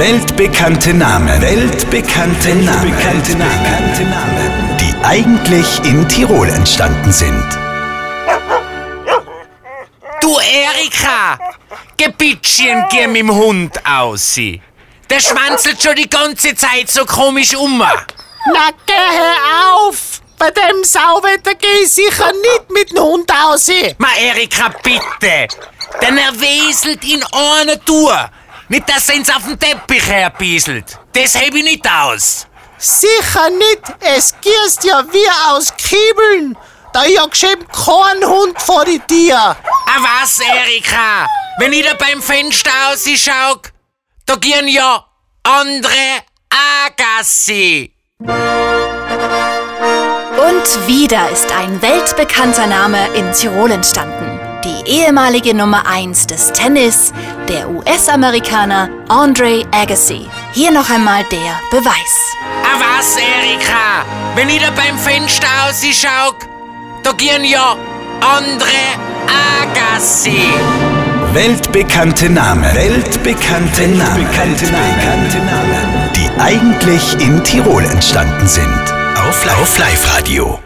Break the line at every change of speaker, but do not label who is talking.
Weltbekannte Namen. Weltbekannte Namen. Weltbekannte Namen. Die eigentlich in Tirol entstanden sind.
Du Erika! Gebietschen, geh mit dem Hund aus. Der schwanzelt schon die ganze Zeit so komisch um.
Na, geh hör auf! Bei dem Sauwetter geh ich sicher nicht mit dem Hund aus.
Ma Erika, bitte! Denn er weselt in einer Tour. Nicht, dass er uns auf den Teppich herbieselt. Das heb ich nicht aus.
Sicher nicht, es gießt ja wie aus Kiebeln. Da ja geschehen kein Hund vor die Tür.
Ah was, Erika? Wenn ich da beim Fenster ausschau, da gehen ja andere Agassi.
Und wieder ist ein weltbekannter Name in Tirol entstanden. Die ehemalige Nummer 1 des Tennis, der US-Amerikaner Andre Agassi. Hier noch einmal der Beweis.
Ah was, Erika? Wenn ich da beim Fenster ausschau, da gehen ja andere Agassi.
Weltbekannte Namen. Weltbekannte Namen. Weltbekannte Namen. Die eigentlich in Tirol entstanden sind. Auf Live-Radio.